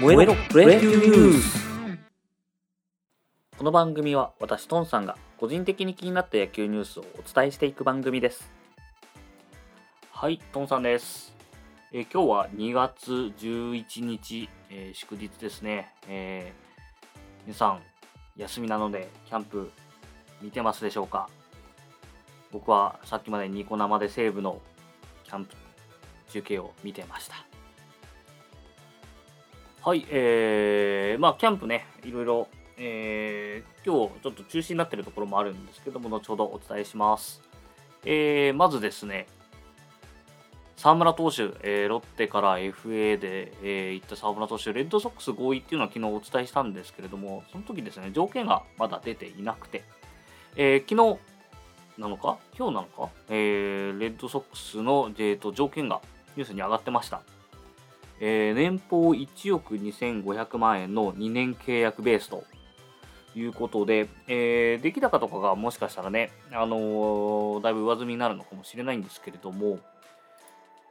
燃えろプレビューニュースこの番組は私トンさんが個人的に気になった野球ニュースをお伝えしていく番組です。はいトンさんです、えー今日は2月11日、えー祝日ですね、えー皆さん休みなのでキャンプ見てますでしょうか？僕はさっきまでニコ生で西武のキャンプ中継を見てましたはい、えー、まあ、キャンプね、いろいろ、えー、今日ちょっと中止になってるところもあるんですけども、後ほどお伝えします。えー、まずですね、沢村投手、えーロッテから FA で、えー行った沢村投手、レッドソックス合意っていうのは昨日お伝えしたんですけれども、その時ですね、条件がまだ出ていなくて、えー昨日なのか？今日なのか、えーレッドソックスの、えーと条件がニュースに上がってました。えー年俸1億2500万円の2年契約ベースということで、えー出来高とかがもしかしたらね、あのーだいぶ上積みになるのかもしれないんですけれども、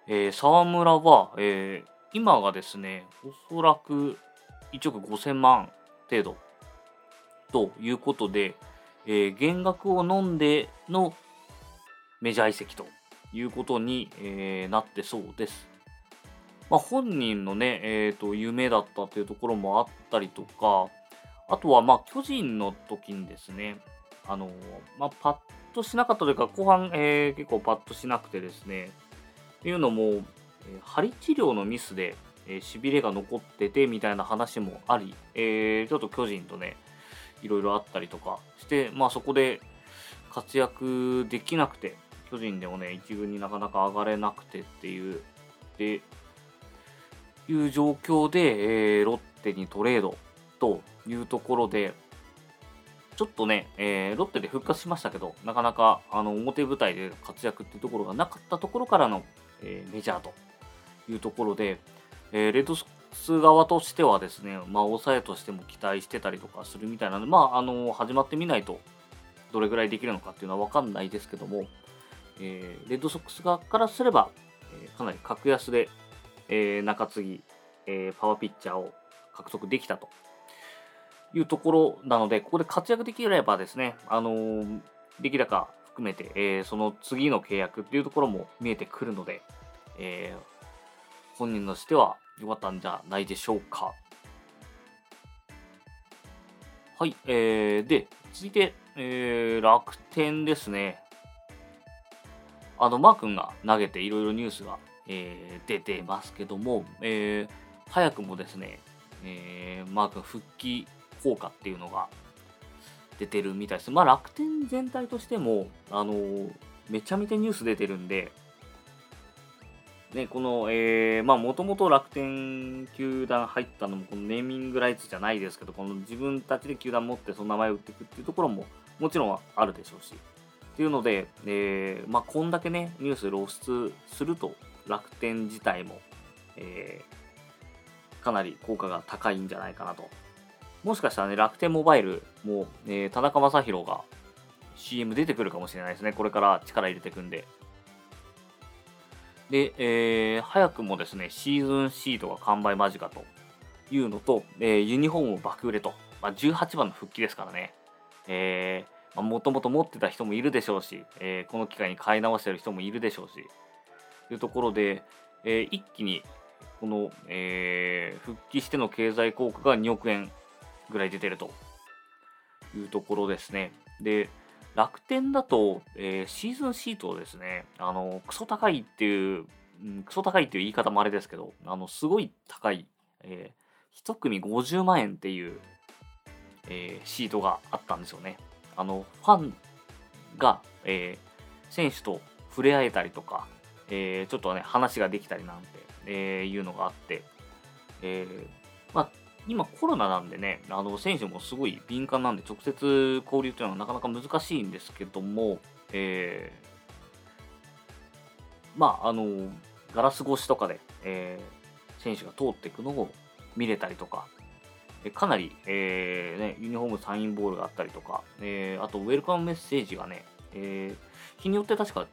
えー沢村は、えー今がですね、おそらく1億5000万程度ということで、えー減額を飲んでのメジャー移籍ということに、えーなってそうです。まあ、本人のね、えー、と夢だったというところもあったりとか、あとはまあ巨人の時にですね、あのまあ、パッとしなかったというか、後半、えー結構パッとしなくてですね、っていうのも、えー針治療のミスで、えー、しびれが残っててみたいな話もあり、えーちょっと巨人とね、いろいろあったりとかして、まあ、そこで活躍できなくて、巨人でもね、一軍になかなか上がれなくてっていう、で、いう状況で、えーロッテにトレードというところで、ちょっとね、えーロッテで復活しましたけど、なかなかあの表舞台で活躍っていうところがなかったところからの、えーメジャーというところで、えーレッドソックス側としてはですね、まあ、抑えとしても期待してたりとかするみたいなので、まあ、あの始まってみないと、どれぐらいできるのかっていうのは分かんないですけども、えーレッドソックス側からすれば、えーかなり格安で、えー中継ぎ、えーパワーピッチャーを獲得できたというところなので、ここで活躍できればですね、あのー出来高含めて、えーその次の契約っていうところも見えてくるので、えー本人としては良かったんじゃないでしょうか。はい、えー、で、続いて、えー楽天ですね。あの、マー君が投げていろいろニュースが、えー出てますけども、えー早くもですね、えーマー君復帰効果っていうのが出てるみたいです。まあ、楽天全体としても、あのめちゃめちゃニュース出てるんで、ね、この、えーまあ、もともと楽天球団入ったのも、このネーミングライツじゃないですけど、この自分たちで球団持ってその名前を売っていくっていうところも、もちろんあるでしょうし。っていうので、えーまあ、こんだけね、ニュース露出すると、楽天自体も、えーかなり効果が高いんじゃないかなと。もしかしたらね、楽天モバイルも、えー田中将大が CM 出てくるかもしれないですね。これから力入れていくんで。で、えー早くもですね、シーズンシートが完売間近というのと、えーユニフォーム爆売れと、まあ、18番の復帰ですからね、えー、もともと持ってた人もいるでしょうし、えーこの機会に買い直してる人もいるでしょうし、いうところで、えー一気にこの、えー復帰しての経済効果が2億円ぐらい出てるというところですね。で、楽天だと、えーシーズンシートをですね、あの、クソ高いっていう、うんクソ高いっていう言い方もあれですけど、あの、すごい高い、えー、1組50万円っていう、えーシートがあったんですよね。あの、ファンが、えー選手と触れ合えたりとか、えーちょっとね、話ができたりなんて、えーいうのがあって、えーまあ、今コロナなんでね、あの選手もすごい敏感なんで、直接交流というのはなかなか難しいんですけども、えまあ、あの、ガラス越しとかで、え選手が通っていくのを見れたりとか、かなり、えーね、ユニフォームサインボールがあったりとか、えーあとウェルカムメッセージがね、えー日によって確か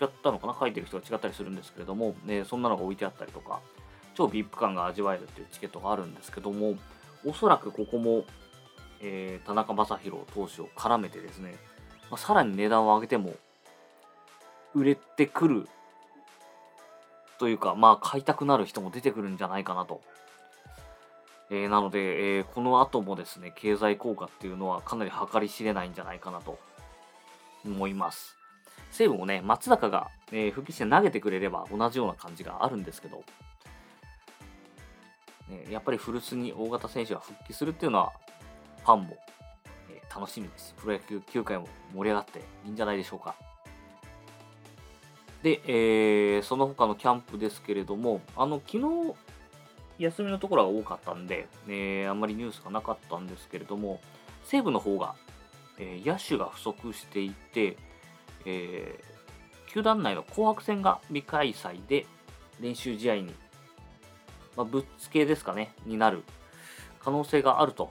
違ったのかな？書いてる人が違ったりするんですけれども、ね、そんなのが置いてあったりとか、超 VIP 感が味わえるっていうチケットがあるんですけども、おそらくここも、えー、田中将大投手を絡めてですね、まあ、さらに値段を上げても売れてくるというか、まあ、買いたくなる人も出てくるんじゃないかなと。えー、なので、えー、この後もですね、経済効果っていうのはかなり計り知れないんじゃないかなと思います。西武もね、松坂が、えー、復帰して投げてくれれば同じような感じがあるんですけど、ね、やっぱり古巣に大型選手が復帰するっていうのは、ファンも、えー、楽しみです。プロ野球球界も盛り上がっていいんじゃないでしょうか。で、えー、その他のキャンプですけれども、あの、昨日、休みのところが多かったんで、えー、あんまりニュースがなかったんですけれども、西武の方が、えー、野手が不足していて、えー、球団内の紅白戦が未開催で練習試合に、まあ、ぶっつけですかね、になる可能性があると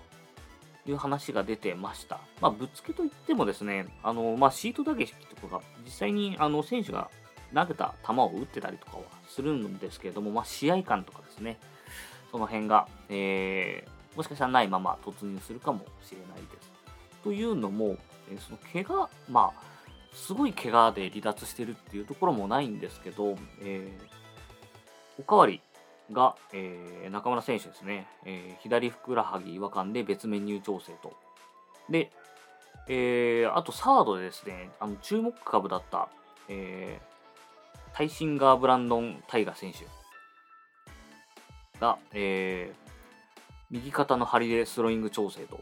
いう話が出てました。まあ、ぶっつけといってもですね、あのまあ、シート打撃とかが実際にあの選手が投げた球を打ってたりとかはするんですけれども、まあ、試合感とかですね、その辺が、えー、もしかしたらないまま突入するかもしれないです。というのも、えー、その怪我、まあ、すごい怪我で離脱してるっていうところもないんですけど、えー、おかわりが、えー、中村選手ですね、えー、左ふくらはぎ違和感で別メニュー調整と。で、えー、あとサードでですね、あの注目株だった、えー、タイシンガー・ブランドン・タイガ選手が、えー、右肩の張りでスローイング調整と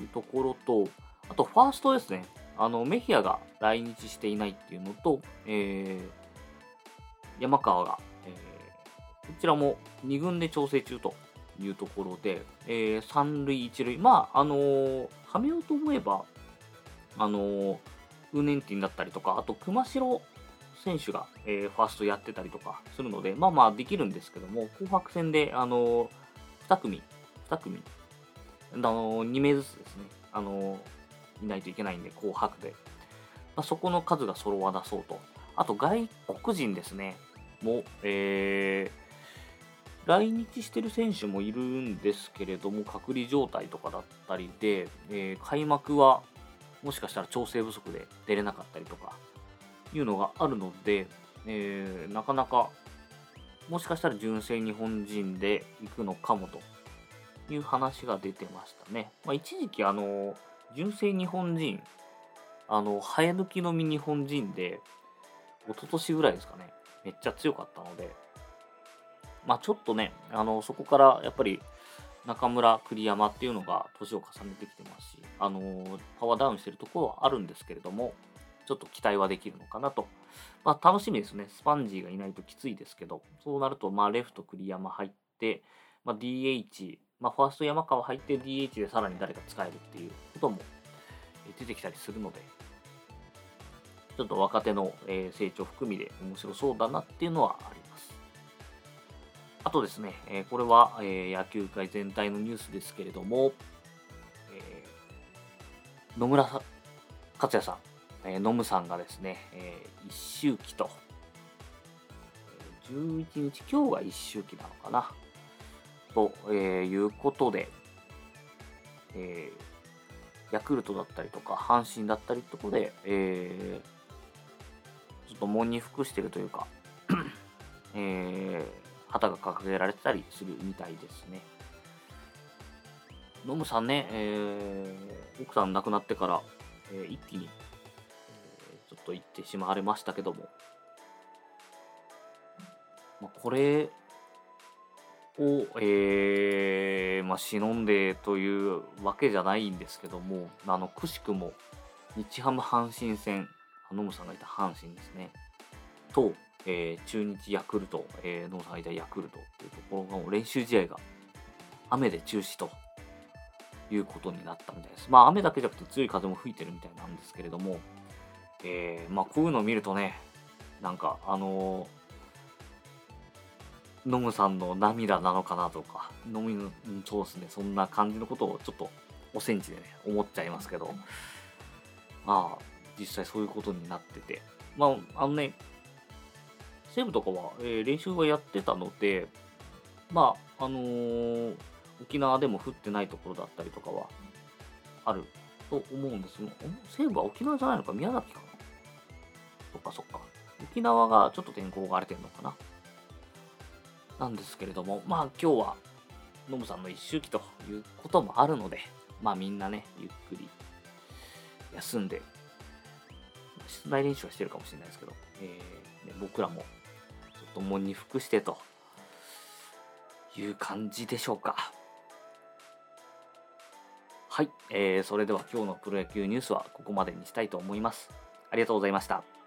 いうところと、あとファーストですね、あのメヒアが来日していないっていうのと、えー、山川が、えー、こちらも2軍で調整中というところで、えー、3塁1塁、まあ、あのー、はめようと思えば、あのー、ウーネンティンだったりとか、あと熊代選手が、えー、ファーストやってたりとかするので、まあまあできるんですけども、紅白戦で、あのー、2組、2組、あのー、2名ずつですね、あのー、いないといけないんで、紅白で。まあ、そこの数が揃わなそうと。あと、外国人ですね、も、えー、来日してる選手もいるんですけれども、隔離状態とかだったりで、えー、開幕はもしかしたら調整不足で出れなかったりとか、いうのがあるので、えー、なかなかもしかしたら純正日本人で行くのかもという話が出てましたね。まあ、一時期あの純正日本人あの生え抜きのみ日本人で一昨年ぐらいですかねめっちゃ強かったのでまあちょっとねあのそこからやっぱり中村栗山っていうのが年を重ねてきてますしあのパワーダウンしてるところはあるんですけれどもちょっと期待はできるのかなと。まあ、楽しみですね。スパンジーがいないときついですけど、そうなると、まあ、レフト栗山入って、まあ、DH、まあ、ファースト山川入って DH でさらに誰か使えるっていうことも出てきたりするので、ちょっと若手の成長含みで面白そうだなっていうのはあります。あとですね、これは野球界全体のニュースですけれども、野村克也さん、えー、ノムさんがですね、一周期と、11日、今日が一周期なのかな、と、えー、いうことで、えー、ヤクルトだったりとか、阪神だったりとかで、えー、ちょっと門に服してるというか、えー、旗が掲げられてたりするみたいですね。ノムさんね、えー、奥さん亡くなってから、えー、一気にちょっと言ってしまわれましたけども、まあ、これを、えー、まあ、忍んでというわけじゃないんですけども、あの、くしくも、日ハム阪神戦、野村さんがいた阪神ですね、と、えー、中日ヤクルト、えー、さんがいたヤクルトっていうところの練習試合が雨で中止ということになったみたいです。まあ雨だけじゃなくて強い風も吹いてるみたいなんですけれども、えー、まあ、こういうのを見るとね、なんか、あのー、ノムさんの涙なのかなとか、ノム、そうですね、そんな感じのことをちょっとおセンチでね、思っちゃいますけど、まあ、実際そういうことになってて、まあ、あのね、西武とかは、えー、練習はやってたので、まああのー沖縄でも降ってないところだったりとかはあると思うんですよ。ん西部は沖縄じゃないのか宮崎かな？そっかそっか。沖縄がちょっと天候が荒れてるのかな？なんですけれども、まあ今日はノブさんの一周期ということもあるので、まあみんなね、ゆっくり休んで、室内練習はしてるかもしれないですけど、えーね、僕らもちょっともに服してという感じでしょうか。はい、えー、それでは今日のプロ野球ニュースはここまでにしたいと思います。ありがとうございました。